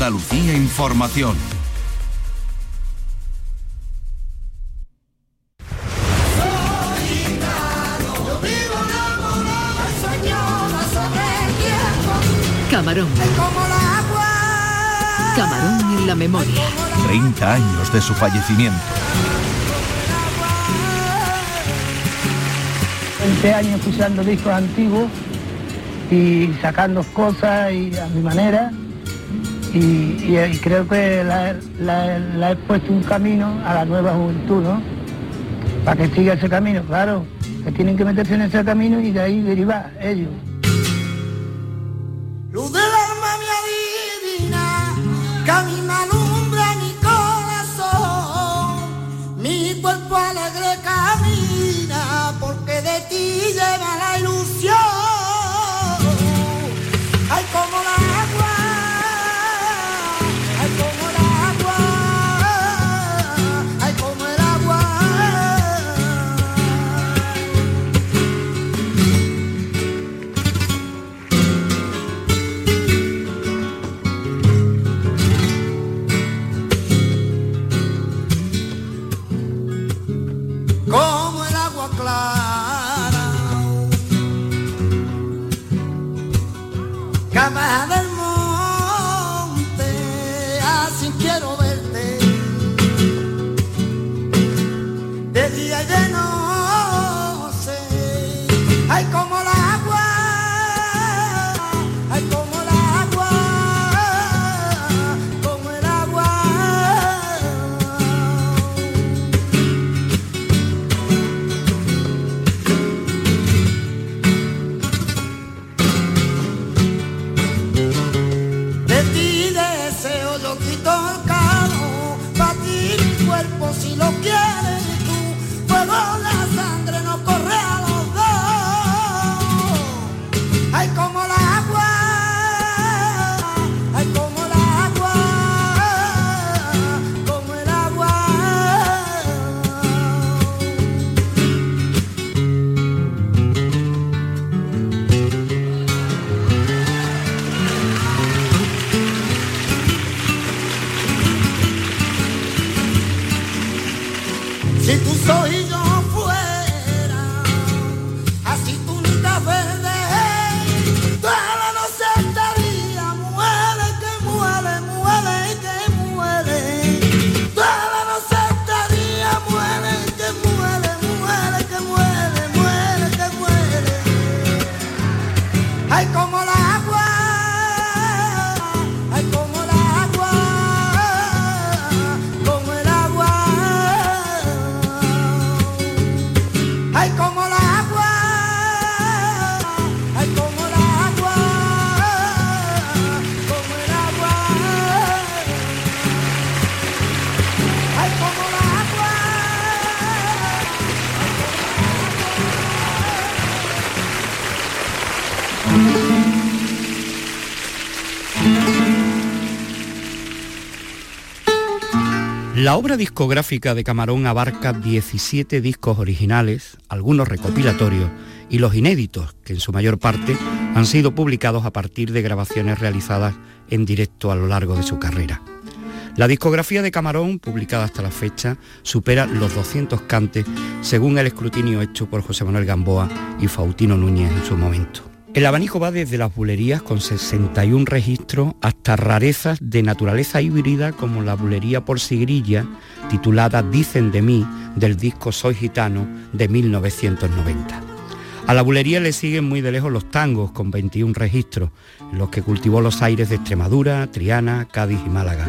Andalucía Información. Camarón. Camarón en la memoria. 30 años de su fallecimiento. 20 años escuchando discos antiguos y sacando cosas y a mi manera. Y, creo que la, la- la he puesto un camino a la nueva juventud, ¿no? Para que siga ese camino, claro, que tienen que meterse en ese camino y de ahí derivar ellos. La obra discográfica de Camarón abarca 17 discos originales, algunos recopilatorios y los inéditos, que en su mayor parte han sido publicados a partir de grabaciones realizadas en directo a lo largo de su carrera. La discografía de Camarón, publicada hasta la fecha, supera los 200 cantes según el escrutinio hecho por José Manuel Gamboa y Faustino Núñez en su momento. El abanico va desde las bulerías con 61 registros hasta rarezas de naturaleza híbrida como la bulería por sigrilla titulada Dicen de mí del disco Soy Gitano de 1990. A la bulería le siguen muy de lejos los tangos con 21 registros, en los que cultivó los aires de Extremadura, Triana, Cádiz y Málaga.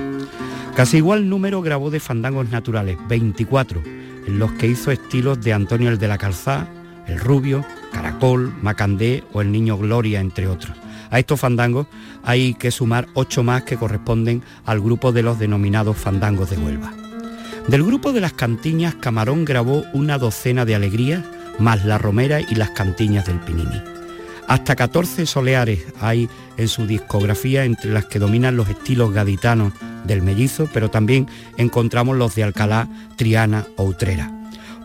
Casi igual número grabó de fandangos naturales, 24, en los que hizo estilos de Antonio el de la Calzá, El Rubio, Caracol, Macandé o El Niño Gloria, entre otros. A estos fandangos hay que sumar ocho más que corresponden al grupo de los denominados fandangos de Huelva. Del grupo de las cantiñas, Camarón grabó una docena de alegrías, más la romera y las cantiñas del Pinini. Hasta 14 soleares hay en su discografía, entre las que dominan los estilos gaditanos del mellizo, pero también encontramos los de Alcalá, Triana o Utrera.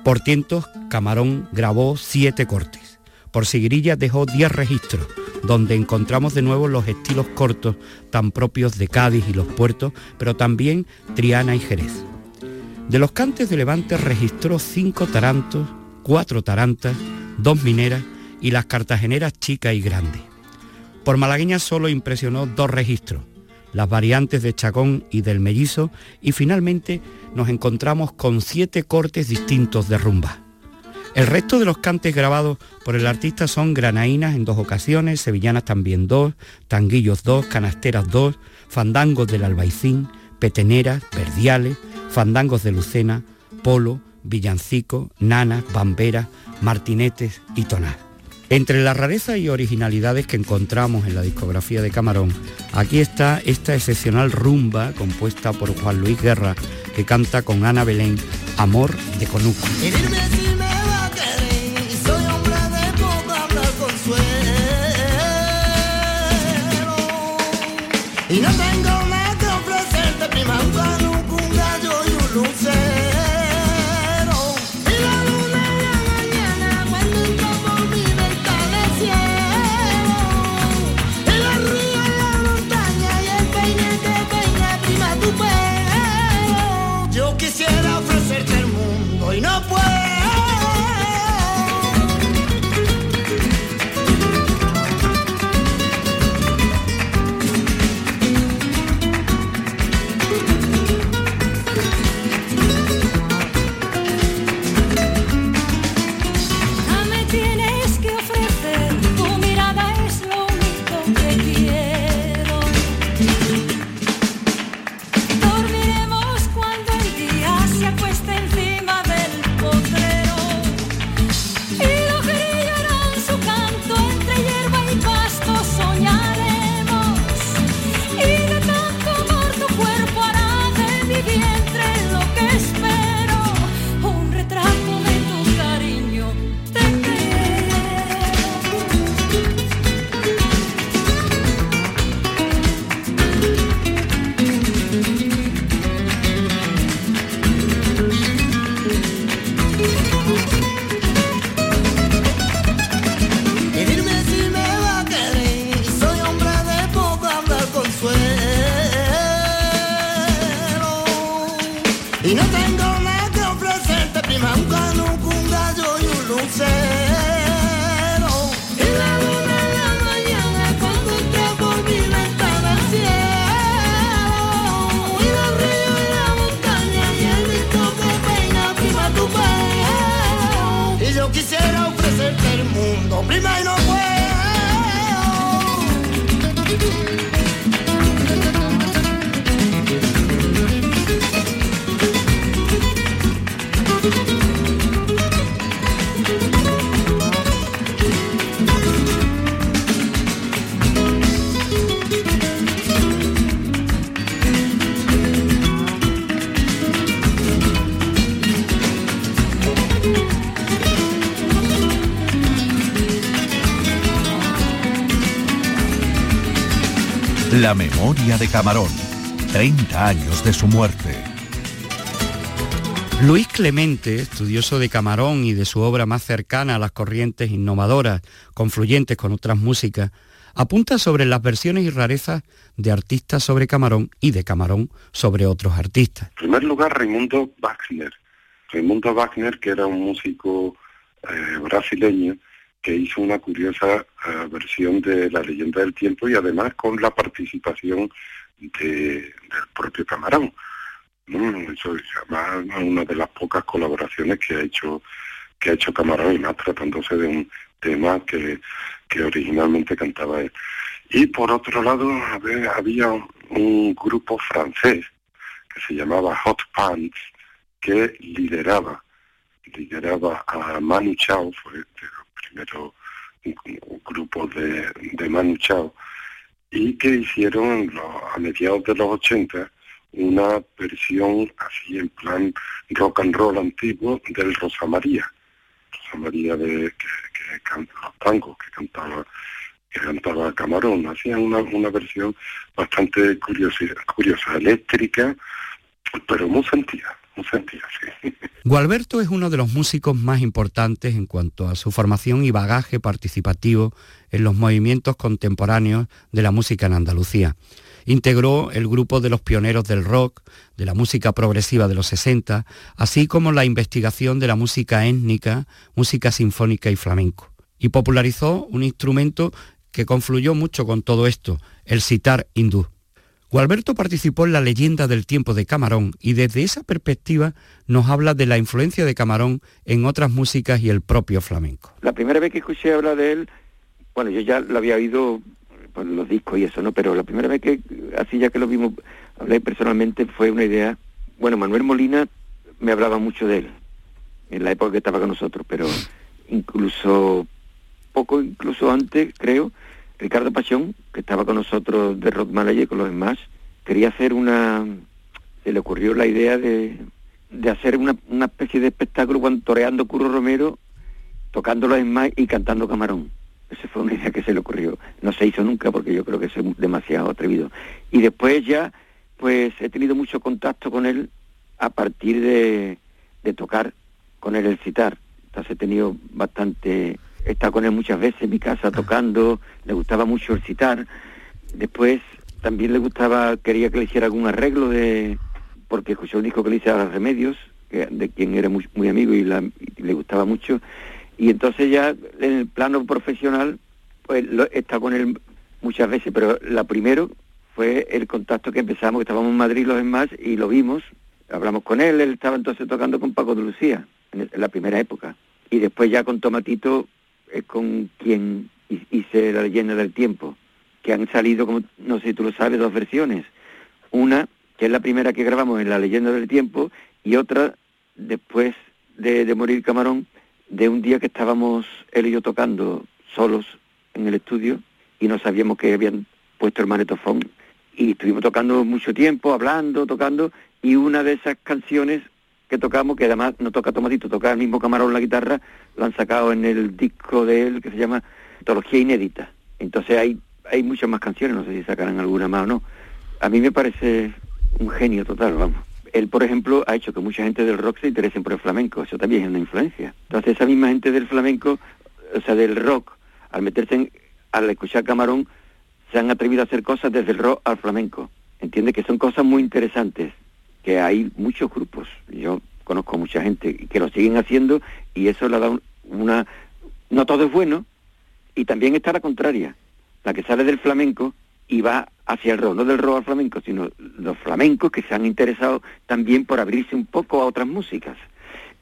Por tientos, Camarón grabó siete cortes. Por Sigrilla dejó 10 registros, donde encontramos de nuevo los estilos cortos tan propios de Cádiz y los puertos, pero también Triana y Jerez. De los cantes de Levante registró cinco tarantos, cuatro tarantas, dos mineras y las cartageneras chica y grande. Por malagueña solo impresionó dos registros, las variantes de Chacón y del Mellizo, y finalmente nos encontramos con siete cortes distintos de rumba. El resto de los cantes grabados por el artista son granaínas en dos ocasiones, sevillanas también dos, tanguillos dos, canasteras dos, fandangos del albaicín, peteneras, verdiales, fandangos de Lucena, polo, villancico, nanas, bamberas, martinetes y tonal. Entre las rarezas y originalidades que encontramos en la discografía de Camarón, aquí está esta excepcional rumba compuesta por Juan Luis Guerra, que canta con Ana Belén, Amor de Conuco. De Camarón. 30 años de su muerte. Luis Clemente, estudioso de Camarón y de su obra más cercana a las corrientes innovadoras, confluyentes con otras músicas, apunta sobre las versiones y rarezas de artistas sobre Camarón y de Camarón sobre otros artistas. En primer lugar, Raimundo Wagner. Raimundo Wagner, que era un músico eh, brasileño que hizo una curiosa eh, versión de La leyenda del tiempo y además con la participación de- del propio Camarón. Eso es además una de las pocas colaboraciones que ha hecho que ha hecho Camarón y más tratándose de un tema que, que originalmente cantaba él. Y por otro lado, había un grupo francés que se llamaba Hot Pants que lideraba lideraba a Manu Chao, fue un- grupos de, de Manu Chao, y que hicieron a mediados de los 80 una versión así en plan rock and roll antiguo del Rosa María. Rosa María de que, que canta los tangos que cantaba que cantaba Camarón. Hacían una, una versión bastante curiosa, curiosa, eléctrica, pero muy sentida, un sentido. Gualberto es uno de los músicos más importantes en cuanto a su formación y bagaje participativo en los movimientos contemporáneos de la música en Andalucía. Integró el grupo de los pioneros del rock, de la música progresiva de los 60, así como la investigación de la música étnica, música sinfónica y flamenco. Y popularizó un instrumento que confluyó mucho con todo esto, el sitar hindú. Gualberto participó en la leyenda del tiempo de Camarón y desde esa perspectiva nos habla de la influencia de Camarón en otras músicas y el propio flamenco. La primera vez que escuché hablar de él, bueno, yo ya lo había oído por los discos y eso, ¿no? Pero la primera vez que, así ya que lo vimos, hablé personalmente, fue una idea, bueno, Manuel Molina me hablaba mucho de él, en la época que estaba con nosotros, pero incluso, poco incluso antes, creo, Ricardo Pachón, que estaba con nosotros de Rock Manager con los demás, quería hacer una... Se le ocurrió la idea de, de hacer una, una especie de espectáculo cuando toreando Curro Romero, tocando los demás y cantando Camarón. Esa fue una idea que se le ocurrió. No se hizo nunca porque yo creo que es demasiado atrevido. Y después ya, pues he tenido mucho contacto con él a partir de, de tocar con él el citar. Entonces he tenido bastante he estado con él muchas veces en mi casa tocando, le gustaba mucho el citar. Después también le gustaba, quería que le hiciera algún arreglo de, porque escuchó un disco que le hice a Remedios, que, de quien era muy, muy amigo y, la, y, le gustaba mucho. Y entonces ya en el plano profesional, pues lo, he estado con él muchas veces, pero la primero fue el contacto que empezamos, que estábamos en Madrid los demás y lo vimos, hablamos con él, él estaba entonces tocando con Paco de Lucía, en, en la primera época. Y después ya con Tomatito es con quien hice la leyenda del tiempo, que han salido, como no sé si tú lo sabes, dos versiones. Una, que es la primera que grabamos en la leyenda del tiempo, y otra, después de, de morir Camarón, de un día que estábamos él y yo tocando solos en el estudio y no sabíamos que habían puesto el manetofón y estuvimos tocando mucho tiempo, hablando, tocando, y una de esas canciones que tocamos, que además no toca Tomatito, toca el mismo Camarón la guitarra, lo han sacado en el disco de él que se llama Antología Inédita. Entonces hay, hay muchas más canciones, no sé si sacarán alguna más o no. A mí me parece un genio total, vamos. Él, por ejemplo, ha hecho que mucha gente del rock se interese por el flamenco, eso también es una influencia. Entonces esa misma gente del flamenco, o sea, del rock, al meterse en, al escuchar Camarón, se han atrevido a hacer cosas desde el rock al flamenco. Entiende que son cosas muy interesantes que hay muchos grupos, yo conozco mucha gente que lo siguen haciendo y eso le da una... No todo es bueno y también está la contraria, la que sale del flamenco y va hacia el rock, no del rock al flamenco, sino los flamencos que se han interesado también por abrirse un poco a otras músicas.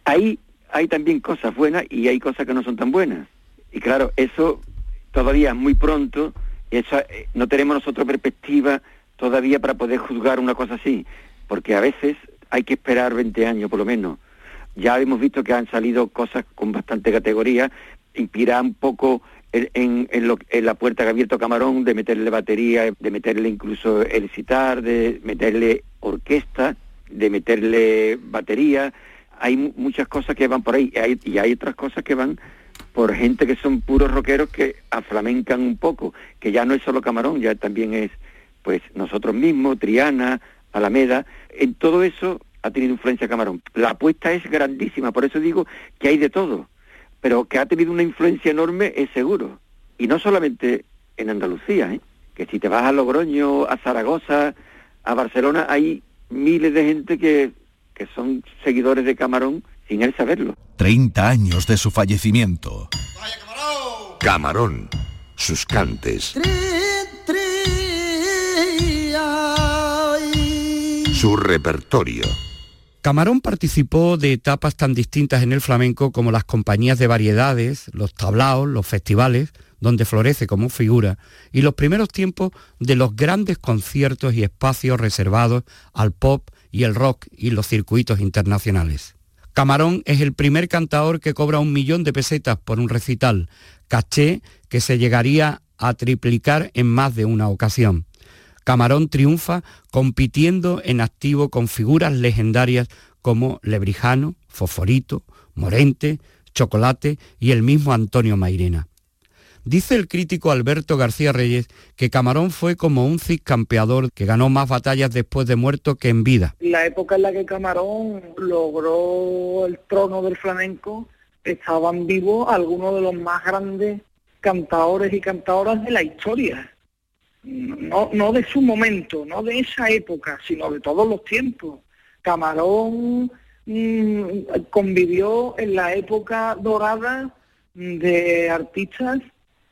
Ahí hay también cosas buenas y hay cosas que no son tan buenas. Y claro, eso todavía es muy pronto, eso, eh, no tenemos nosotros perspectiva todavía para poder juzgar una cosa así porque a veces hay que esperar 20 años por lo menos. Ya hemos visto que han salido cosas con bastante categoría, inspira un poco en, la puerta que ha abierto Camarón de meterle batería, de meterle incluso el citar, de meterle orquesta, de meterle batería. Hay muchas cosas que van por ahí y hay, y hay otras cosas que van por gente que son puros rockeros que aflamencan un poco, que ya no es solo Camarón, ya también es pues nosotros mismos, Triana, Alameda, en todo eso ha tenido influencia Camarón. La apuesta es grandísima, por eso digo que hay de todo, pero que ha tenido una influencia enorme es seguro. Y no solamente en Andalucía, ¿eh? que si te vas a Logroño, a Zaragoza, a Barcelona, hay miles de gente que, que son seguidores de Camarón sin él saberlo. 30 años de su fallecimiento. ¡Vaya Camarón! Camarón, sus cantes. Tri, Su repertorio. Camarón participó de etapas tan distintas en el flamenco como las compañías de variedades, los tablaos, los festivales, donde florece como figura, y los primeros tiempos de los grandes conciertos y espacios reservados al pop y el rock y los circuitos internacionales. Camarón es el primer cantador que cobra un millón de pesetas por un recital, caché que se llegaría a triplicar en más de una ocasión. Camarón triunfa compitiendo en activo con figuras legendarias como Lebrijano, Fosforito, Morente, Chocolate y el mismo Antonio Mairena. Dice el crítico Alberto García Reyes que Camarón fue como un ciscampeador que ganó más batallas después de muerto que en vida. La época en la que Camarón logró el trono del flamenco, estaban vivos algunos de los más grandes cantadores y cantadoras de la historia. No, no de su momento, no de esa época, sino de todos los tiempos. Camarón mm, convivió en la época dorada de artistas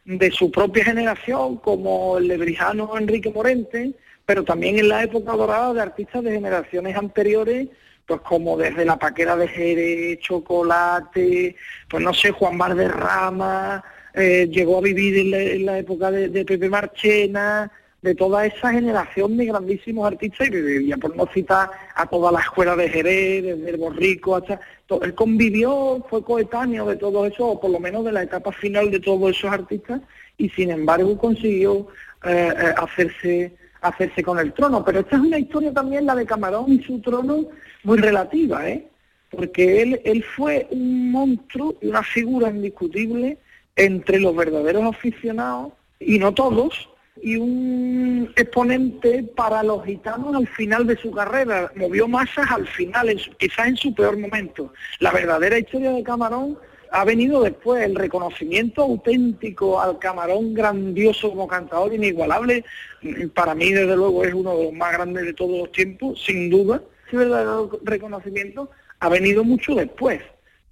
de su propia generación, como el lebrijano Enrique Morente, pero también en la época dorada de artistas de generaciones anteriores, pues como desde la Paquera de Jerez, Chocolate, pues no sé, Juan Mar de Rama, eh, llegó a vivir en la, época de, Pepe Marchena, de toda esa generación de grandísimos artistas, y ya por no citar a toda la escuela de Jerez, desde el Borrico hasta... él convivió, fue coetáneo de todo eso, o por lo menos de la etapa final de todos esos artistas, y sin embargo consiguió eh, eh, hacerse hacerse con el trono. Pero esta es una historia también, la de Camarón y su trono, muy relativa, ¿eh? porque él, él fue un monstruo y una figura indiscutible entre los verdaderos aficionados, y no todos, y un exponente para los gitanos al final de su carrera, movió masas al final, quizás en su peor momento. La verdadera historia de Camarón ha venido después, el reconocimiento auténtico al Camarón grandioso como cantador inigualable, para mí desde luego es uno de los más grandes de todos los tiempos, sin duda, ese verdadero reconocimiento ha venido mucho después,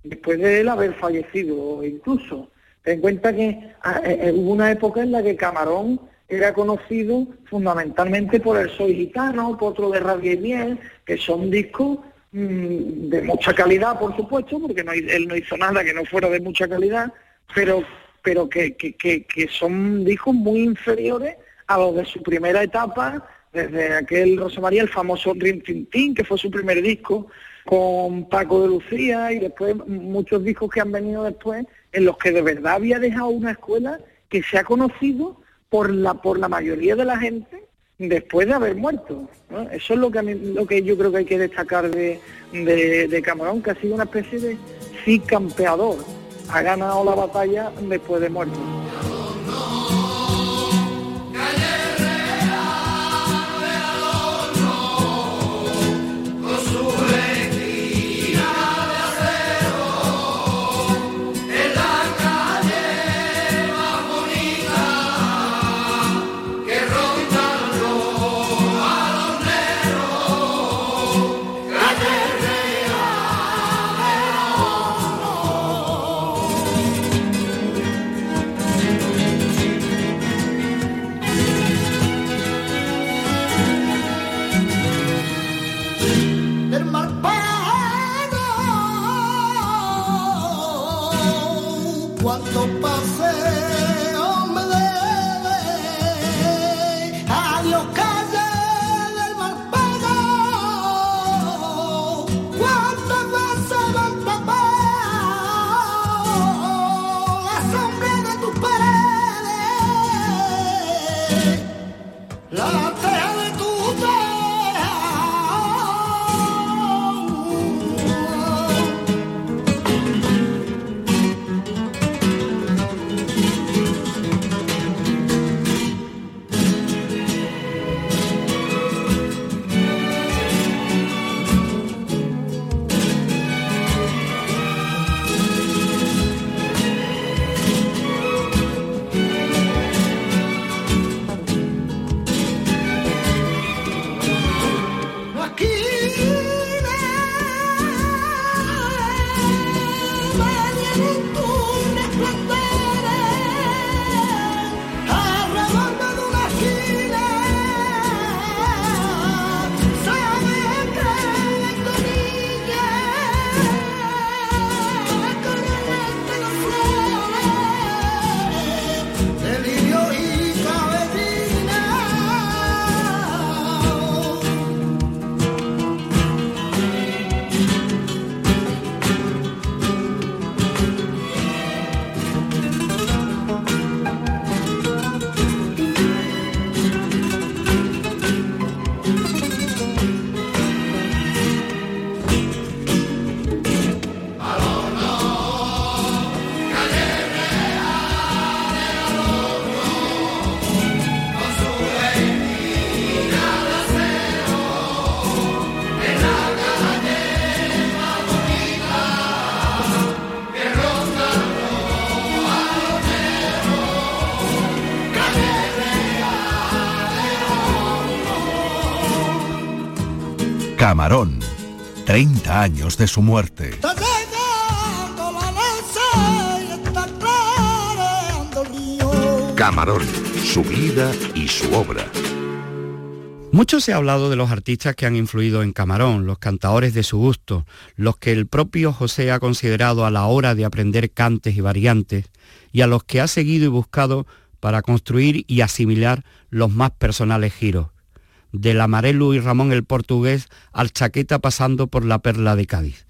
después de él haber fallecido incluso. Ten en cuenta que ah, eh, eh, hubo una época en la que Camarón era conocido fundamentalmente por el Soy Gitano, por otro de Rabia y Miel, que son discos mm, de mucha calidad, por supuesto, porque él no hizo nada que no fuera de mucha calidad, pero, pero que, que, que, son discos muy inferiores a los de su primera etapa, desde aquel Rosa María, el famoso Dream Tintín, que fue su primer disco, con Paco de Lucía, y después muchos discos que han venido después, en los que de verdad había dejado una escuela que se ha conocido por la, por la mayoría de la gente después de haber muerto. Eso es lo que, lo que yo creo que hay que destacar de, de, de Camarón, que ha sido una especie de sí campeador. Ha ganado la batalla después de muerto. 30 años de su muerte. Camarón, su vida y su obra. Mucho se ha hablado de los artistas que han influido en Camarón, los cantadores de su gusto, los que el propio José ha considerado a la hora de aprender cantes y variantes, y a los que ha seguido y buscado para construir y asimilar los más personales giros, del Amarelo y Ramón el portugués al Chaqueta pasando por la Perla de Cádiz.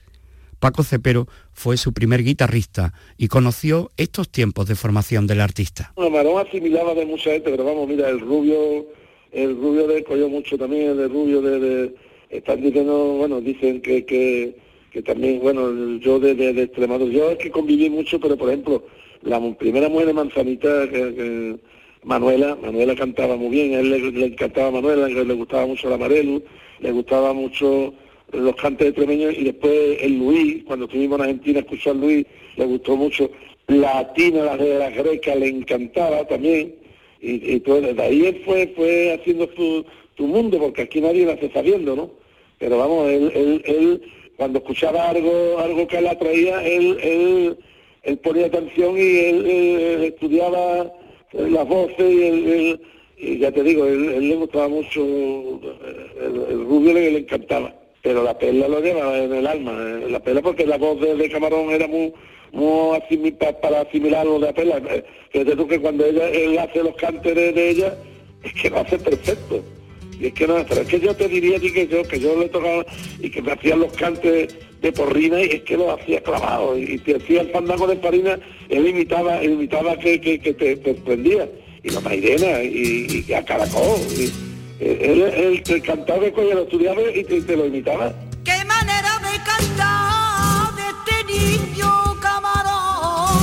Paco Cepero fue su primer guitarrista y conoció estos tiempos de formación del artista. Bueno, Marón asimilaba de mucha gente, pero vamos, mira, el rubio, el rubio de Coyo mucho también, el rubio de, están diciendo, bueno, dicen que, que, que también, bueno, yo de, de, de Extremadura, yo es que conviví mucho, pero por ejemplo, la primera mujer de Manzanita, que- Manuela, Manuela cantaba muy bien, a él le, encantaba Manuela, le, gustaba mucho la Amarelu, le gustaba mucho los cantes de Tremeño y después el Luis, cuando estuvimos en Argentina escuchó a Luis, le gustó mucho, la Tina, la de le encantaba también, y, y todo, desde ahí él fue, fue haciendo su, mundo, porque aquí nadie lo hace sabiendo, ¿no? Pero vamos, él, él, él cuando escuchaba algo, algo que la atraía, él, él, él ponía atención y él, él estudiaba las voces y él- y ya te digo, él, le gustaba mucho, el, el rubio le, le encantaba, pero la perla lo lleva en el alma, eh, la perla porque la voz de, Camarón era muy, muy asimi- pa- para asimilar lo de la perla, Eh, fíjate tú que cuando ella, él hace los cantes de, de ella, es que lo hace perfecto. Y es que no, pero es que yo te diría a ti que yo, que yo le tocaba y que me hacían los cantes de porrina y es que lo hacía clavado. Y, te hacía el fandango de porrina, él imitaba, él imitaba que, que, que te, te prendía. Y la Mairena, y, y a Caracol. Y, eh, él, él, te cantaba de coño, lo estudiaba y te, te lo imitaba. Qué manera de cantar de este niño camarón.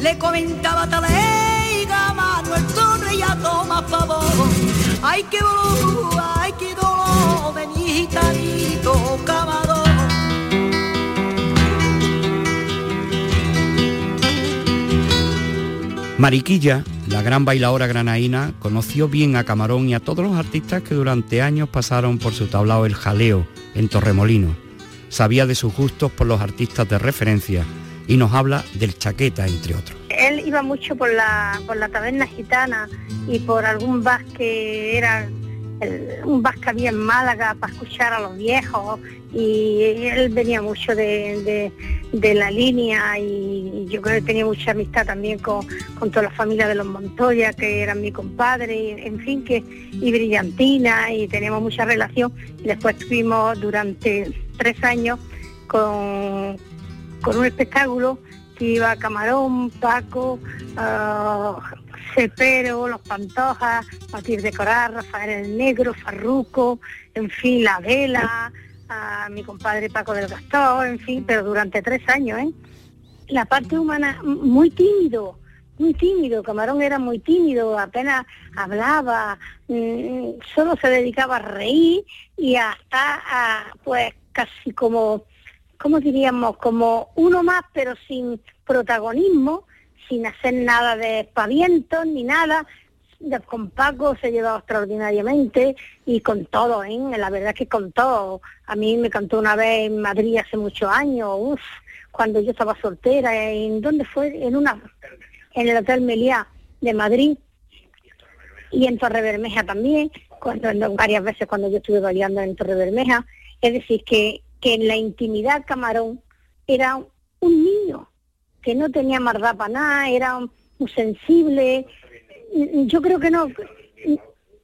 Le comentaba Taleiga, Manuel Torre y a Tomás Favor. Ay, qué dolor, ay, qué dolor. Mariquilla, la gran bailadora granaína, conoció bien a Camarón y a todos los artistas que durante años pasaron por su tablao El Jaleo, en Torremolino. Sabía de sus gustos por los artistas de referencia y nos habla del Chaqueta, entre otros. Él iba mucho por la, por la taberna gitana y por algún bar que era un bar que había en Málaga para escuchar a los viejos y él venía mucho de, de- la línea y yo creo que tenía mucha amistad también con, con toda la familia de los Montoya que eran mi compadre, en fin que y Brillantina y teníamos mucha relación y después estuvimos durante tres años con, con un espectáculo que iba Camarón, Paco, ah, Cepero, Los Pantojas, Matilde de Coral, Rafael el Negro, Farruco, en fin, La Vela, mi compadre Paco del Gastón, en fin, pero durante tres años, ¿eh? La parte humana, muy tímido, muy tímido, Camarón era muy tímido, apenas hablaba, mm, solo se dedicaba a reír y hasta, a, pues, casi como ¿cómo diríamos? Como uno más, pero sin protagonismo, sin hacer nada de espavientos ni nada. Con Paco se llevaba extraordinariamente y con todo, ¿eh? La verdad que con todo. A mí me cantó una vez en Madrid hace muchos años, uf, cuando yo estaba soltera, ¿en dónde fue? En una, en el Hotel Meliá de Madrid y en Torre Bermeja también, cuando, varias veces cuando yo estuve bailando en Torre Bermeja. Es decir, que, que en la intimidad Camarón era un niño, que no tenía maldad para nada, era un- sensible. Yo creo que no,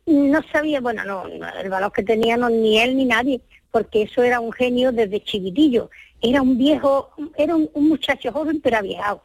no sabía, bueno, no, el valor que tenía no, ni él ni nadie, porque eso era un genio desde chiquitillo. Era un viejo, era un, un muchacho joven pero aviejado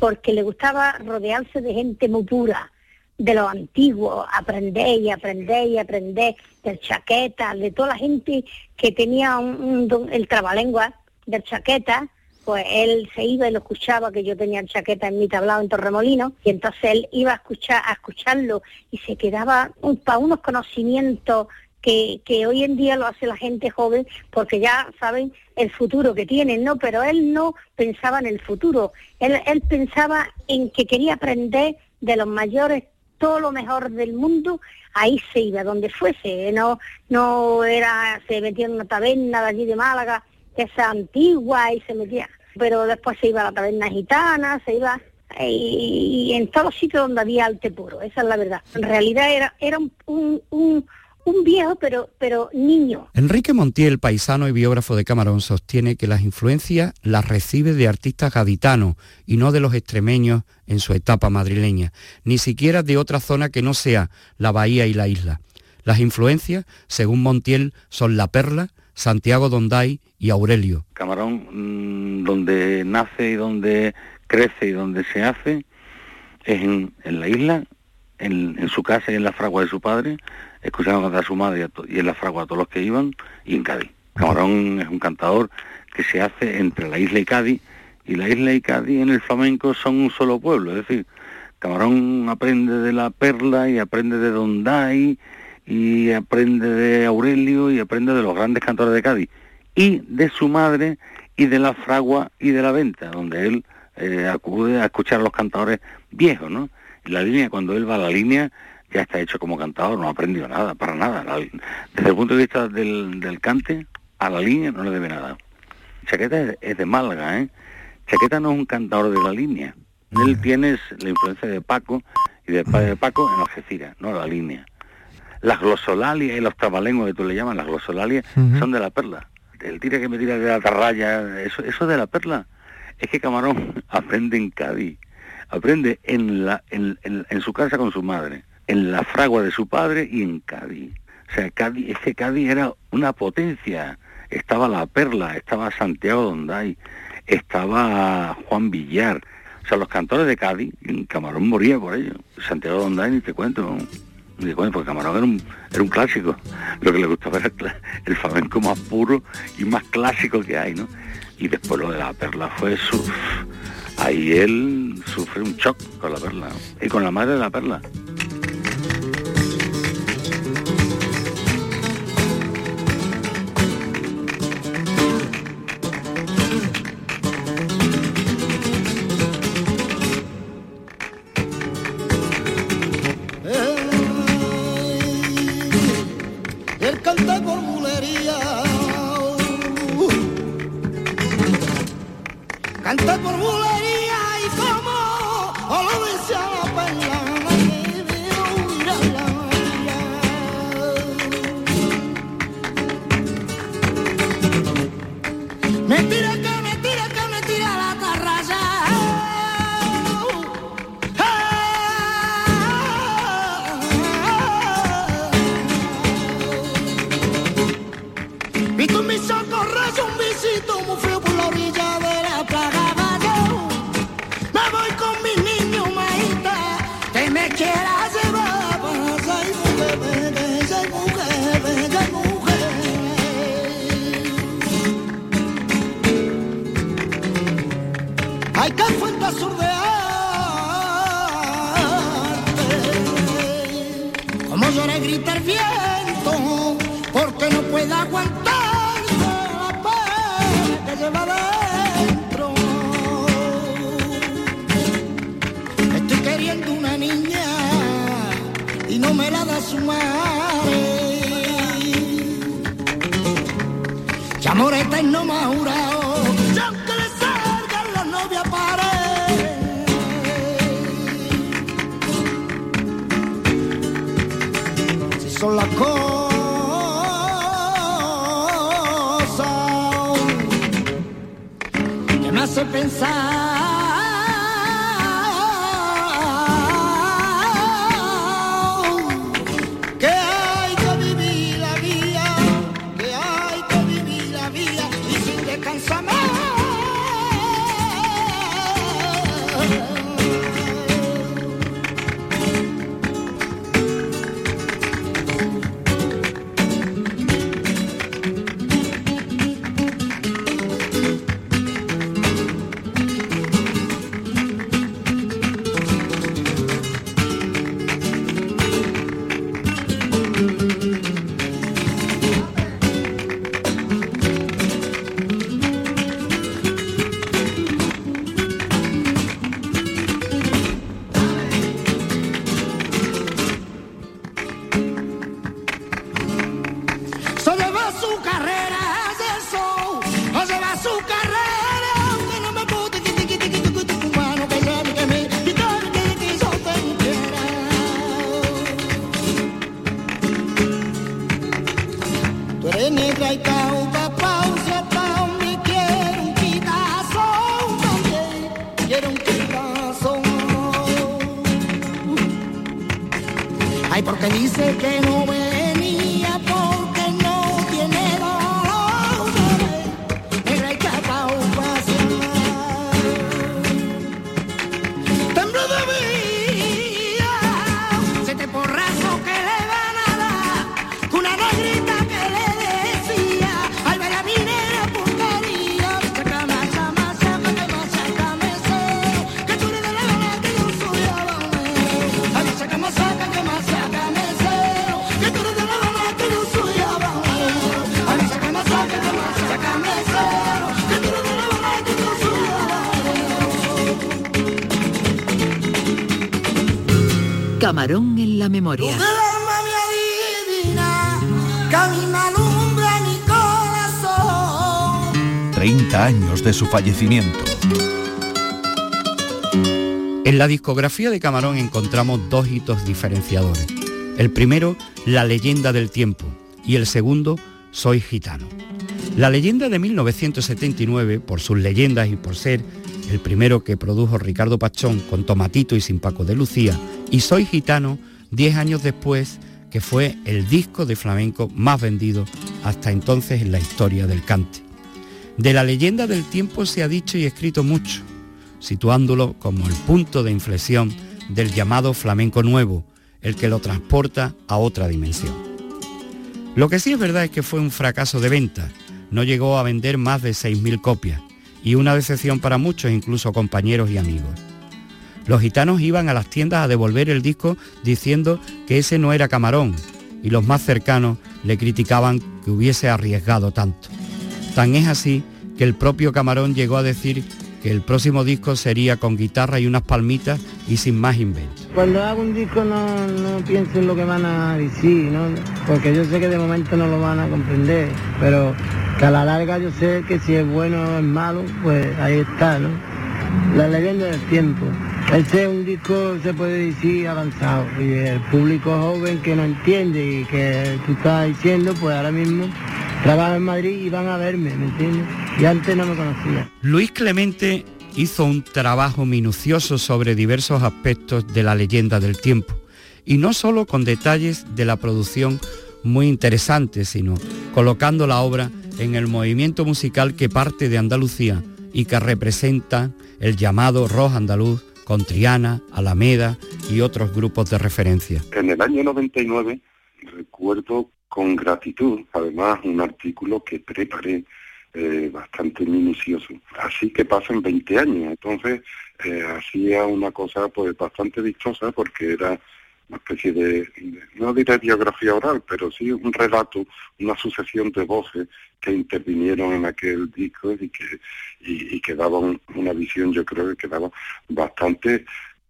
porque le gustaba rodearse de gente muy pura, de lo antiguo, aprender y aprender y aprender, del chaqueta, de toda la gente que tenía un, un el trabalengua del chaqueta, pues él se iba y lo escuchaba, que yo tenía el chaqueta en mi tablado en Torremolino, y entonces él iba a escuchar, a escucharlo y se quedaba para unos conocimientos que, que hoy en día lo hace la gente joven porque ya saben el futuro que tienen, ¿no? Pero él no pensaba en el futuro, él, él pensaba en que quería aprender de los mayores todo lo mejor del mundo, ahí se iba, donde fuese, no, no era, se metía en una taberna de allí de Málaga, que es antigua, y se metía, pero después se iba a la taberna gitana, se iba y, y en todos los sitios donde había arte puro, esa es la verdad. En realidad era, era un, un, un viejo, pero, pero niño. Enrique Montiel, paisano y biógrafo de Camarón, sostiene que las influencias las recibe de artistas gaditanos y no de los extremeños en su etapa madrileña, ni siquiera de otra zona que no sea la bahía y la isla. Las influencias, según Montiel, son La Perla, Santiago Donday y Aurelio. Camarón, mm, donde nace y donde crece y donde se hace, es en, en la isla, en, su casa y en la fragua de su padre, escuchando cantar a su madre y en la fragua a todos los que iban, y en Cádiz. Camarón es un cantador que se hace entre la isla y Cádiz, y la isla y Cádiz en el flamenco son un solo pueblo, es decir, Camarón aprende de la Perla y aprende de Donday y aprende de Aurelio y aprende de los grandes cantores de Cádiz y de su madre y de la fragua y de la venta, donde él eh, acude a escuchar a los cantadores viejos, ¿no? La línea, cuando él va a la línea, ya está hecho como cantador, no ha aprendido nada, para nada. La- desde el punto de vista del, del cante, a la línea no le debe nada. Chaqueta es, es de Málaga, ¿eh? Chaqueta no es un cantador de la línea. Él tiene la influencia de Paco y del padre de Paco en Algeciras, no la línea. Las glosolalias y los trabalenguas que tú le llamas, las glosolalias, son de la perla. El tira que me tira de la tarraya, eso, eso es de la perla. Es que Camarón aprende en Cádiz, aprende en, la, en, en- en su casa con su madre, en la fragua de su padre y en Cádiz. O sea, Cádiz, es que Cádiz era una potencia. Estaba la perla, estaba Santiago Donday, estaba Juan Villar. O sea, los cantores de Cádiz, Camarón moría por ello. Santiago Donday ni te cuento, ni te cuento, porque Camarón era un, era un clásico. Lo que le gustaba era el flamenco más puro y más clásico que hay, ¿no? Y después lo de la perla fue su... Ahí él sufre un shock con la perla y con la madre de la perla. Hay que falta sordearte, como llora y grita el viento, porque no puede aguantar la pena que lleva dentro. Estoy queriendo una niña y no me la da su madre. Y amor eterno me ha jurado, hace pensar su carrera hacia el sol, o se va su carrera, aunque no me pude que tiqui tiqui tiqui tiqui mano que ya que me quitó el que que yo te quiera. Tú eres negra y cauca, pausa, pau, me quiero un quitazo también, quiero un quitazo. Ay, porque dice que no la memoria. Tu alma me adivina, camina alumbra mi corazón. 30 años de su fallecimiento. En la discografía de Camarón encontramos dos hitos diferenciadores. El primero, La leyenda del tiempo, y el segundo, Soy gitano. La leyenda de 1979, por sus leyendas y por ser el primero que produjo Ricardo Pachón con Tomatito y Sin Paco de Lucía, y Soy gitano, 10 años después, que fue el disco de flamenco más vendido hasta entonces en la historia del cante. De la leyenda del tiempo se ha dicho y escrito mucho, situándolo como el punto de inflexión del llamado flamenco nuevo, el que lo transporta a otra dimensión. Lo que sí es verdad es que fue un fracaso de venta, no llegó a vender más de 6.000 copias y una decepción para muchos, incluso compañeros y amigos. Los gitanos iban a las tiendas a devolver el disco diciendo que ese no era camarón y los más cercanos le criticaban que hubiese arriesgado tanto. Tan es así que el propio Camarón llegó a decir que el próximo disco sería con guitarra y unas palmitas y sin más inventos. Cuando hago un disco no, no pienso en lo que van a decir, ¿no? porque yo sé que de momento no lo van a comprender, pero que a la larga yo sé que si es bueno o es malo, pues ahí está, ¿no? La leyenda del tiempo. Este es un disco, se puede decir, avanzado, y el público joven que no entiende y que tú estás diciendo, pues ahora mismo trabajo en Madrid y van a verme, ¿me entiendes? Y antes no me conocía. Luis Clemente hizo un trabajo minucioso sobre diversos aspectos de la leyenda del tiempo, y no solo con detalles de la producción muy interesantes, sino colocando la obra en el movimiento musical que parte de Andalucía y que representa el llamado rock andaluz con Triana, Alameda y otros grupos de referencia. En el año 99 recuerdo con gratitud, además, un artículo que preparé eh, bastante minucioso. Así que pasan 20 años, entonces eh, hacía una cosa pues bastante vistosa porque era una especie de, no diré biografía oral, pero sí un relato, una sucesión de voces que intervinieron en aquel disco y que, y, y que daban una visión, yo creo que quedaba bastante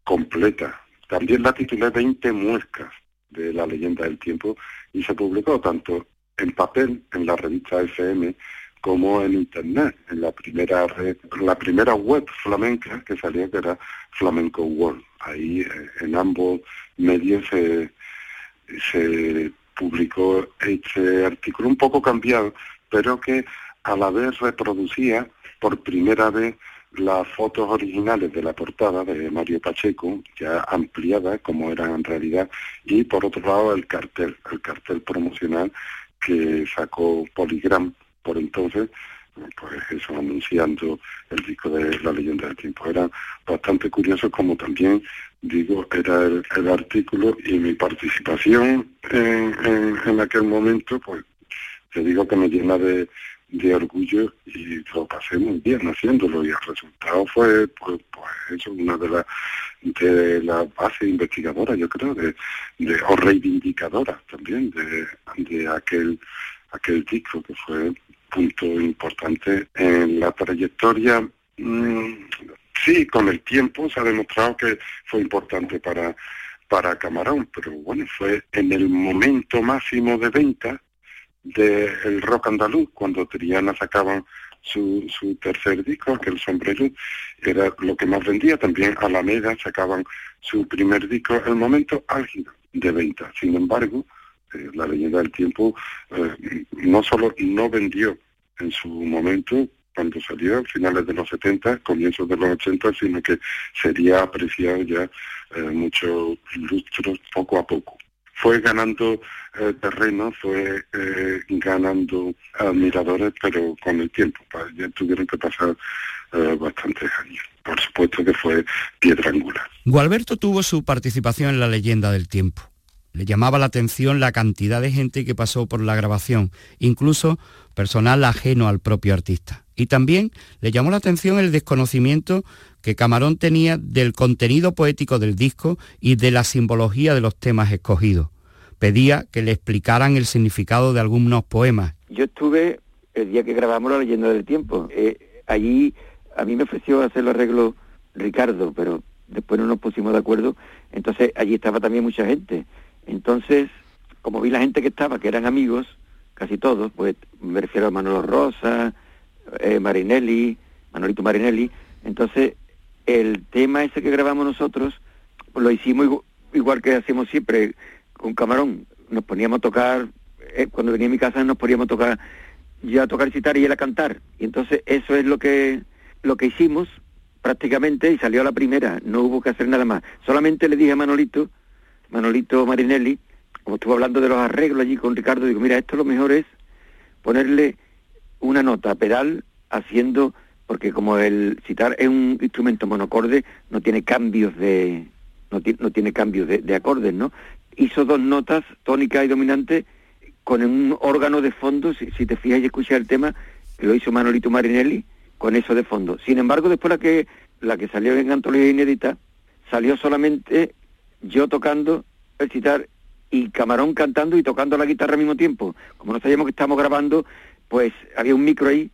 completa. También la titulé 20 muescas de la leyenda del tiempo y se publicó tanto en papel en la revista FM como en internet, en la primera red, la primera web flamenca que salía que era Flamenco World. Ahí eh, en ambos medios se, publicó este artículo un poco cambiado, pero que a la vez reproducía por primera vez las fotos originales de la portada de Mario Pacheco, ya ampliadas como eran en realidad, y por otro lado el cartel, el cartel promocional que sacó Polygram por entonces, pues eso anunciando el disco de La leyenda del tiempo. Era bastante curioso como también, digo, era el, el artículo y mi participación en, en, aquel momento, pues te digo que me llena de, de orgullo y lo pasé muy bien haciéndolo y el resultado fue pues, pues eso una de las de la base investigadora yo creo de, de o reivindicadora también de, de aquel aquel disco que fue punto importante en la trayectoria mm, sí con el tiempo se ha demostrado que fue importante para para Camarón pero bueno fue en el momento máximo de venta del rock andaluz, cuando Triana sacaban su, su tercer disco, que el sombrero era lo que más vendía, también Alameda sacaban su primer disco, el momento álgido de venta. Sin embargo, eh, la leyenda del tiempo eh, no solo no vendió en su momento cuando salió, a finales de los 70, comienzos de los 80, sino que sería apreciado ya eh, muchos lustros poco a poco. Fue ganando eh, terreno, fue eh, ganando admiradores, pero con el tiempo, ya tuvieron que pasar eh, bastantes años. Por supuesto que fue piedra angular. Gualberto tuvo su participación en la leyenda del tiempo. Le llamaba la atención la cantidad de gente que pasó por la grabación, incluso personal ajeno al propio artista. Y también le llamó la atención el desconocimiento que Camarón tenía del contenido poético del disco y de la simbología de los temas escogidos. Pedía que le explicaran el significado de algunos poemas. Yo estuve el día que grabamos La leyenda del tiempo. Eh, allí a mí me ofreció hacer los arreglos Ricardo, pero después no nos pusimos de acuerdo. Entonces allí estaba también mucha gente. Entonces, como vi la gente que estaba, que eran amigos, casi todos, pues me refiero a Manolo Rosa, eh, Marinelli, Manolito Marinelli. Entonces, el tema ese que grabamos nosotros, pues lo hicimos igu- igual que hacemos siempre con Camarón. Nos poníamos a tocar, eh, cuando venía a mi casa nos poníamos a tocar, yo a tocar citar y él a cantar. Y entonces eso es lo que, lo que hicimos prácticamente y salió a la primera, no hubo que hacer nada más. Solamente le dije a Manolito, Manolito Marinelli, como estuve hablando de los arreglos allí con Ricardo, digo, mira, esto lo mejor es ponerle una nota pedal haciendo, porque como el citar es un instrumento monocorde, no tiene cambios de, no, ti- no tiene cambios de, de acordes, ¿no? Hizo dos notas, tónica y dominante, con un órgano de fondo, si, si te fijas y escuchas el tema, que lo hizo Manolito Marinelli, con eso de fondo. Sin embargo, después la que, la que salió en Antología Inédita, salió solamente yo tocando el citar y Camarón cantando y tocando la guitarra al mismo tiempo. Como no sabíamos que estábamos grabando, pues había un micro ahí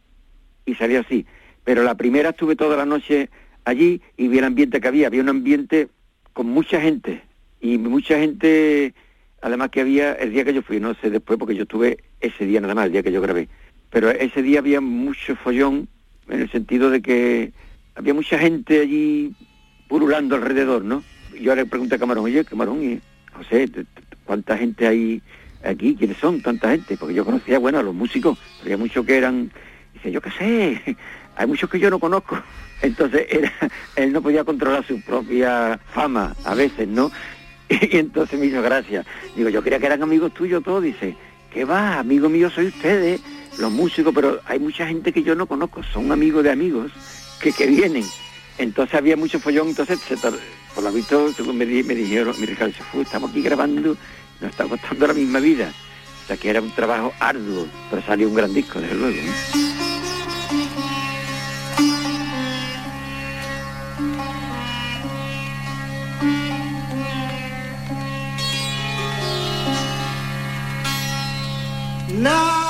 y salía así. Pero la primera estuve toda la noche allí y vi el ambiente que había. Había un ambiente con mucha gente y mucha gente, además que había el día que yo fui, no sé después porque yo estuve ese día nada más, el día que yo grabé. Pero ese día había mucho follón en el sentido de que había mucha gente allí pululando alrededor, ¿no? Yo le pregunté a Camarón, oye, Camarón, y José, ¿cuánta gente hay aquí? ¿Quiénes son tanta gente? Porque yo conocía, bueno, a los músicos, había muchos que eran, dice, yo qué sé, hay muchos que yo no conozco. Entonces era, él no podía controlar su propia fama a veces, ¿no? Y entonces me hizo gracia. Digo, yo creía que eran amigos tuyos todos, dice, ¿qué va? Amigos míos soy ustedes, los músicos, pero hay mucha gente que yo no conozco, son amigos de amigos que, que vienen. Entonces había mucho follón, entonces se por lo visto me, di- me dijeron, mi Ricardo, "Fu, estamos aquí grabando, nos está costando la misma vida. O sea que era un trabajo arduo, pero salió un gran disco, desde luego. Nana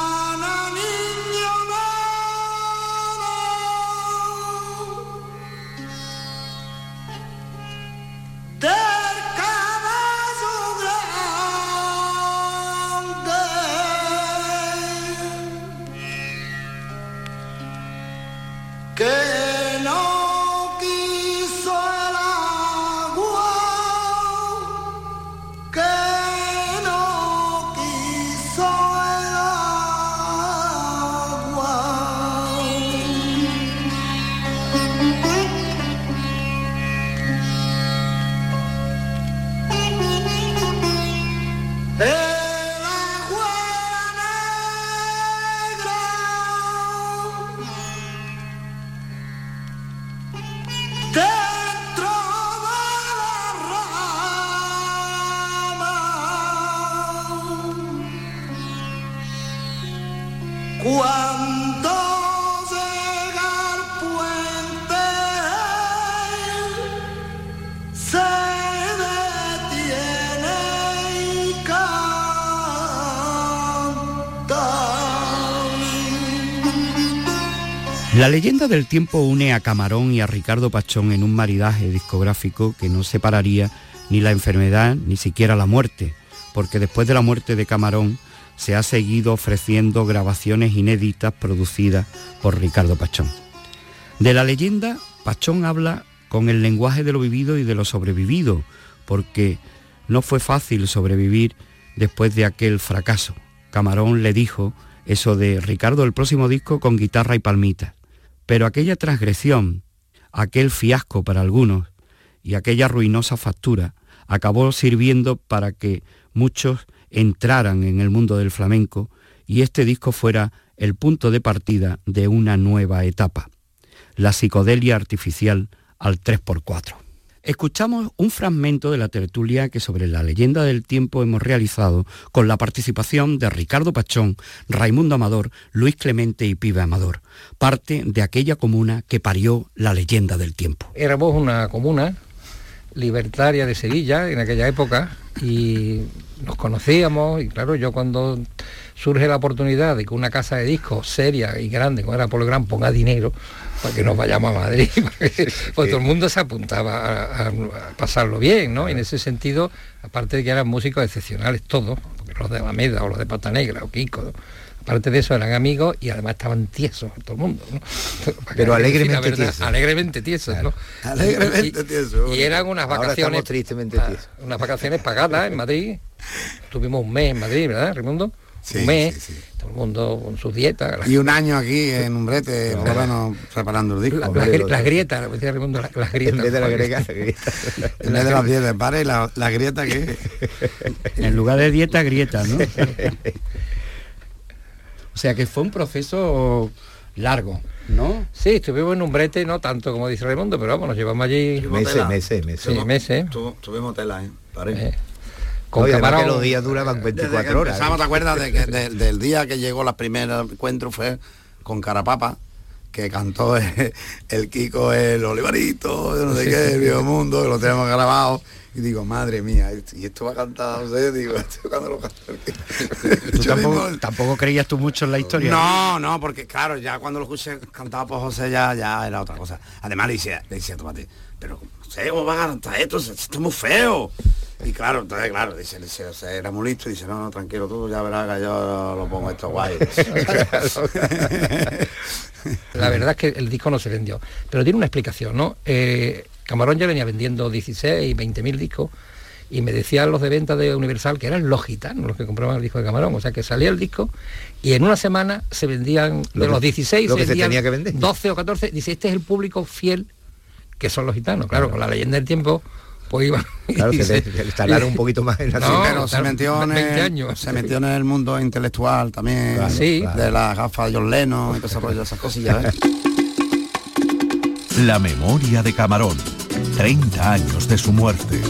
La leyenda del tiempo une a Camarón y a Ricardo Pachón en un maridaje discográfico que no separaría ni la enfermedad ni siquiera la muerte, porque después de la muerte de Camarón, se ha seguido ofreciendo grabaciones inéditas producidas por Ricardo Pachón. De la leyenda, Pachón habla con el lenguaje de lo vivido y de lo sobrevivido, porque no fue fácil sobrevivir después de aquel fracaso. Camarón le dijo eso de Ricardo el próximo disco con guitarra y palmita. Pero aquella transgresión, aquel fiasco para algunos y aquella ruinosa factura acabó sirviendo para que muchos entraran en el mundo del flamenco y este disco fuera el punto de partida de una nueva etapa, la psicodelia artificial al 3x4. Escuchamos un fragmento de la tertulia que sobre la leyenda del tiempo hemos realizado con la participación de Ricardo Pachón, Raimundo Amador, Luis Clemente y Pibe Amador, parte de aquella comuna que parió la leyenda del tiempo. Éramos una comuna libertaria de Sevilla en aquella época y nos conocíamos y claro, yo cuando surge la oportunidad de que una casa de discos seria y grande como era Polo Gran ponga dinero para que nos vayamos a Madrid, pues todo el mundo se apuntaba a, a pasarlo bien, ¿no? Y en ese sentido, aparte de que eran músicos excepcionales todos, porque los de Alameda o los de Pata Negra o Kiko, ¿no? aparte de eso eran amigos y además estaban tiesos todo el mundo ¿no? Pero alegremente tiesos. alegremente tiesos ¿no? Alegremente Y- tiesos. y eran unas vacaciones estamos tristemente tiesos. unas vacaciones pagadas en Madrid tuvimos un mes en Madrid ¿verdad Raimundo? Sí, un mes todo el mundo con sus dietas Y un año aquí en Umbrete, por lo menos, preparando el disco. La- las gri- las grietas, decía Raimundo, las, las grietas. vez de la grieta, la grieta. En vez de las grietas, para y la, la grieta que... En lugar de dieta, grieta, ¿no? o sea que fue un proceso largo, ¿no? Sí, estuvimos en un brete, no tanto como dice Raimundo, pero vamos, nos llevamos allí Meses, meses, meses. Sí, meses. Tu- Tuvimos tela, ¿eh? Pare. Con Oye, camarón. que los días duraban Desde 24 que horas. Empezamos, ¿te acuerdas de que- de- del día que llegó la primera encuentro fue con Carapapa, que cantó el, el Kiko, el Olivarito, no sé qué, el viejo mundo, que lo tenemos grabado. Y digo, madre mía, y esto va a cantar, no sé, digo, esto cuando lo canta el Kiko. ¿Tú Yo tampoco, creías tú mucho en la historia? No, no, porque claro, ya cuando lo escuché cantado por José ya, ya era otra cosa. Además le decía, le decía Tomate, pero no sé cómo va a cantar esto, esto es muy feo. Y claro, entonces claro, dice, dice, o sea, era muy listo dice, no, no, tranquilo, tú ya verás que yo lo pongo esto guay. La verdad es que el disco no se vendió, pero tiene una explicación, ¿no? Eh, Camarón ya venía vendiendo 16, 20 mil discos y me decían los de venta de Universal que eran los gitanos los que compraban el disco de Camarón, o sea que salía el disco y en una semana se vendían Lo de que- los 16 lo que se vendían tenía que vender. 12 o 14, dice, este es el público fiel que son los gitanos, claro, con la leyenda del tiempo pues iba Claro, se le- se tardaron un poquito más en la No, pero se metió, en 20 el, años. se metió en el mundo intelectual también, Claro, Sí. claro. de las gafas de John Lennon y todo ese rollo, esas cosillas. ¿eh? La memoria de Camarón. 30 años de su muerte.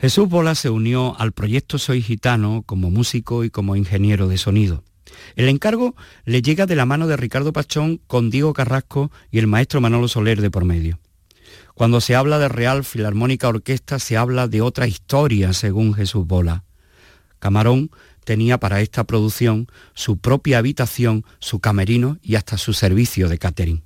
Jesús Bola se unió al proyecto Soy Gitano como músico y como ingeniero de sonido. El encargo le llega de la mano de Ricardo Pachón con Diego Carrasco y el maestro Manolo Soler de por medio. Cuando se habla de Real Filarmónica Orquesta se habla de otra historia, según Jesús Bola. Camarón tenía para esta producción su propia habitación, su camerino y hasta su servicio de catering.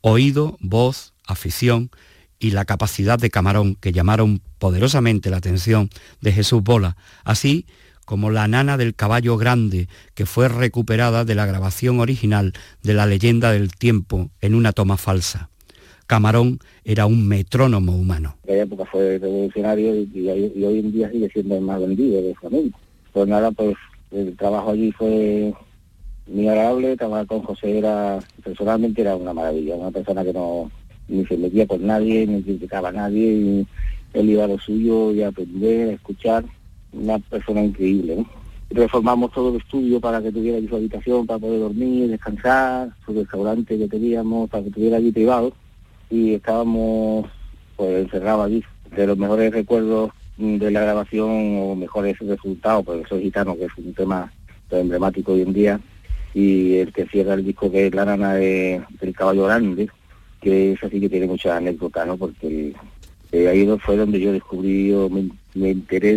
Oído, voz, afición y la capacidad de Camarón que llamaron poderosamente la atención de Jesús Bola, así como la nana del caballo grande que fue recuperada de la grabación original de la leyenda del tiempo en una toma falsa. Camarón era un metrónomo humano. En aquella época fue revolucionario y, hoy- en día sigue siendo el más vendido de flamenco. Pues nada, pues el trabajo allí fue muy agradable, trabajar con José era, personalmente era una maravilla, una persona que no ni se metía con nadie, ni criticaba a nadie, y él iba a lo suyo y a aprender, a escuchar, una persona increíble. Reformamos todo el estudio para que tuviera allí su habitación, para poder dormir, descansar, su restaurante que teníamos, para que tuviera allí privado, y estábamos pues encerrados allí. De los mejores recuerdos de la grabación o mejores resultados, pues soy gitano, que es un tema emblemático hoy en día, y el que cierra el disco que es La Nana de- del Caballo Grande, que es así que tiene mucha anécdota, ¿no? Porque eh, ahí fue donde yo descubrí o me, enteré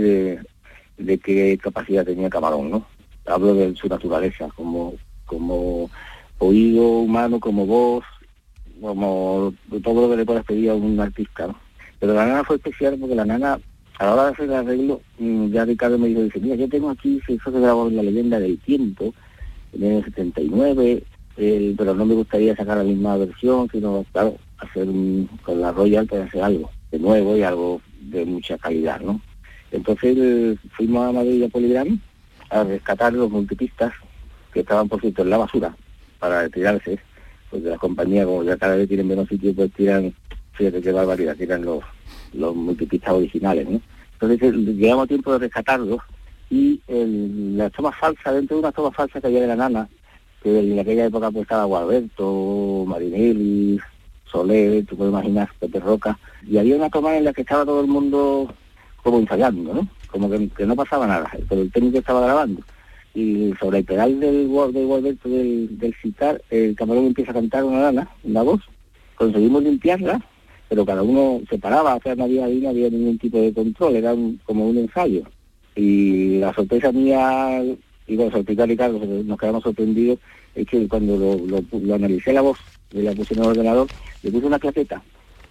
de, qué capacidad tenía Camarón, ¿no? Hablo de su naturaleza, como, como oído humano, como voz, como todo lo que le puedas pedir a un artista, ¿no? Pero la nana fue especial porque la nana, a la hora de hacer el arreglo, mm, ya Ricardo me dijo, dice, mira, yo tengo aquí, si eso se grabó en la leyenda del tiempo, en el 79, pero no me gustaría sacar la misma versión, sino, claro, hacer un- con la Royal, pues hacer algo de nuevo y algo de mucha calidad, ¿no? Entonces eh, fuimos a Madrid y a Poligram a rescatar los multipistas que estaban, por cierto, en la basura para retirarse, porque las compañías, como ya cada vez tienen menos sitio, pues tiran, fíjate qué barbaridad, tiran los, los multipistas originales, ¿no? Entonces eh, llegamos a tiempo de rescatarlos y el- la toma falsa, dentro de una toma falsa que había de la nana, que en aquella época pues estaba Gualberto, Marinelli, Soler, tú puedes imaginar, Pepe Roca, y había una toma en la que estaba todo el mundo como ensayando, ¿no? Como que, que no pasaba nada, pero el técnico estaba grabando. Y sobre el pedal del, del Gualberto del, del citar, el camarón empieza a cantar una lana, una voz, conseguimos limpiarla, pero cada uno se paraba, o sea, no había, ahí no había ningún tipo de control, era un- como un ensayo. Y la sorpresa mía, y bueno, de Ricardo, porque nos quedamos sorprendidos, es que cuando lo, analicé la voz, y la puse en el ordenador, le puse una claqueta,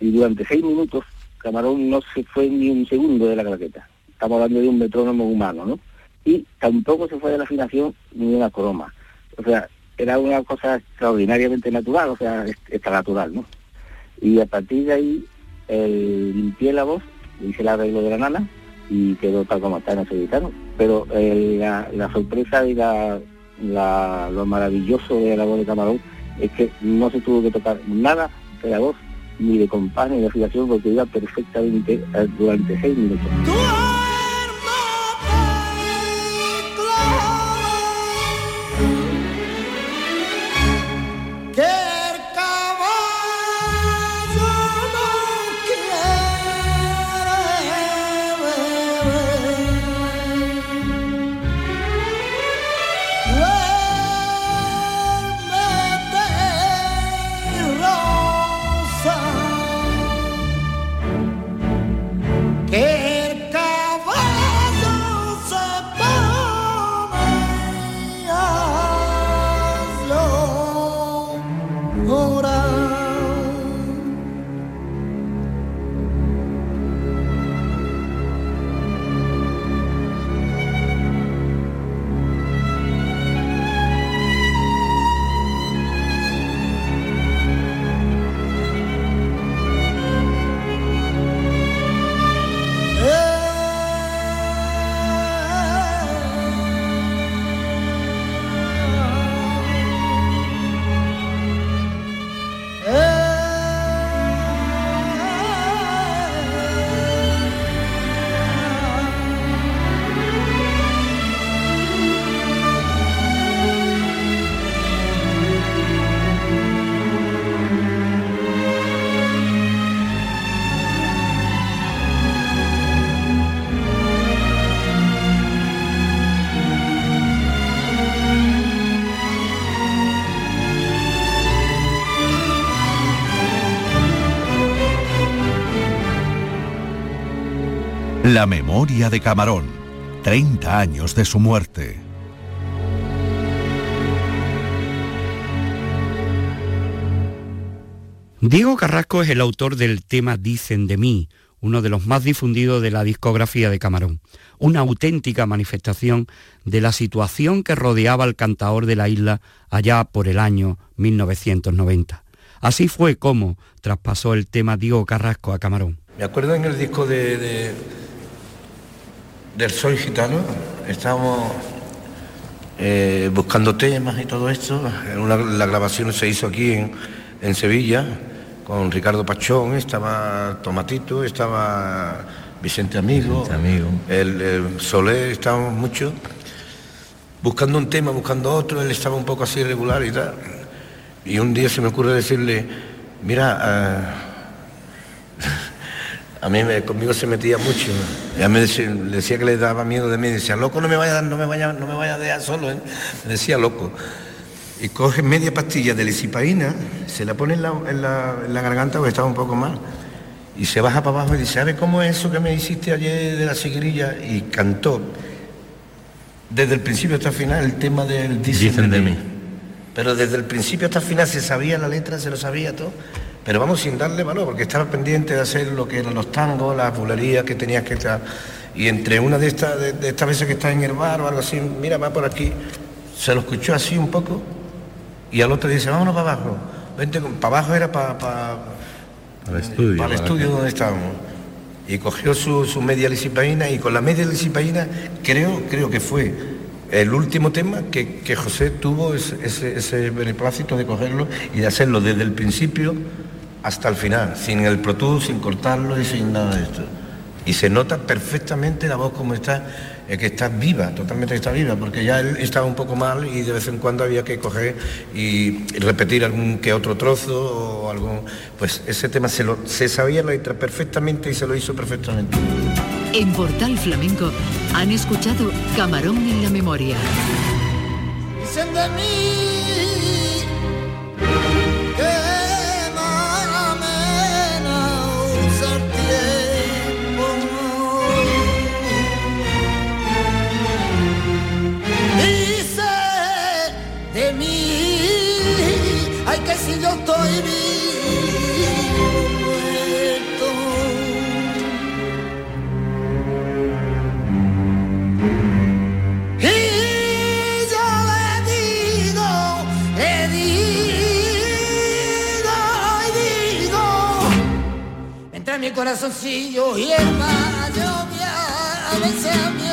y durante seis minutos Camarón no se fue ni un segundo de la claqueta. Estamos hablando de un metrónomo humano, ¿no? Y tampoco se fue de la afinación ni una croma. O sea, era una cosa extraordinariamente natural, o sea, es- está natural, ¿no? Y a partir de ahí eh, limpié la voz, hice el arreglo de la nana y quedó tal como está en ese gitano. Pero eh, la, sorpresa y la, la- lo maravilloso de la voz de Camarón es que no se tuvo que tocar nada de la voz, ni de compás, ni de afinación, porque iba perfectamente eh, durante seis minutos. La memoria de Camarón. 30 años de su muerte. Diego Carrasco es el autor del tema Dicen de mí, uno de los más difundidos de la discografía de Camarón, una auténtica manifestación de la situación que rodeaba al cantaor de la isla allá por el año 1990. Así fue como traspasó el tema Diego Carrasco a Camarón. Me acuerdo en el disco de, de- del Soy Gitano, estábamos eh, buscando temas y todo esto. Una- la grabación se hizo aquí en, en Sevilla con Ricardo Pachón, estaba Tomatito, estaba Vicente Amigo, El, el Soler, estábamos mucho buscando un tema, buscando otro, él estaba un poco así irregular y tal. Y un día se me ocurre decirle, mira, ah, a mí me- conmigo se metía mucho. Ya me decía, que le daba miedo de mí. Decía, loco, no me vaya, no me vaya, no me vaya a dejar solo. ¿eh?". Me decía loco. Y coge media pastilla de lisipaína, se la pone en la, en la- en la garganta porque estaba un poco mal. Y se baja para abajo y dice, ¿sabes cómo es eso que me hiciste ayer de la sigrilla? Y cantó desde el principio hasta el final el tema del Dicen, de, mí. Pero desde el principio hasta el final se sabía la letra, se lo sabía todo. Pero vamos sin darle valor, porque estaba pendiente de hacer lo que eran los tangos, las bulerías que tenías que estar. Y entre una de estas de, de estas veces que está en el bar o algo así, mira, va por aquí, se lo escuchó así un poco y al otro dice, vámonos para abajo. Vente, para abajo era para, para, Al estudio. para el estudio donde estábamos. Y cogió su, su media lisipaína y con la media lisipaína creo, creo que fue el último tema que, que José tuvo ese, ese, ese beneplácito de cogerlo y de hacerlo desde el principio hasta el final, sin el Pro Tools, sin cortarlo y sin nada de esto. Y se nota perfectamente la voz como está, eh, que está viva, totalmente está viva, porque ya él estaba un poco mal y de vez en cuando había que coger y repetir algún que otro trozo o algún... Pues ese tema se, lo, se sabía la letra perfectamente y se lo hizo perfectamente. En Portal Flamenco han escuchado Camarón en la memoria. Dicen de mí corazoncillo y el rayo me a veces a mi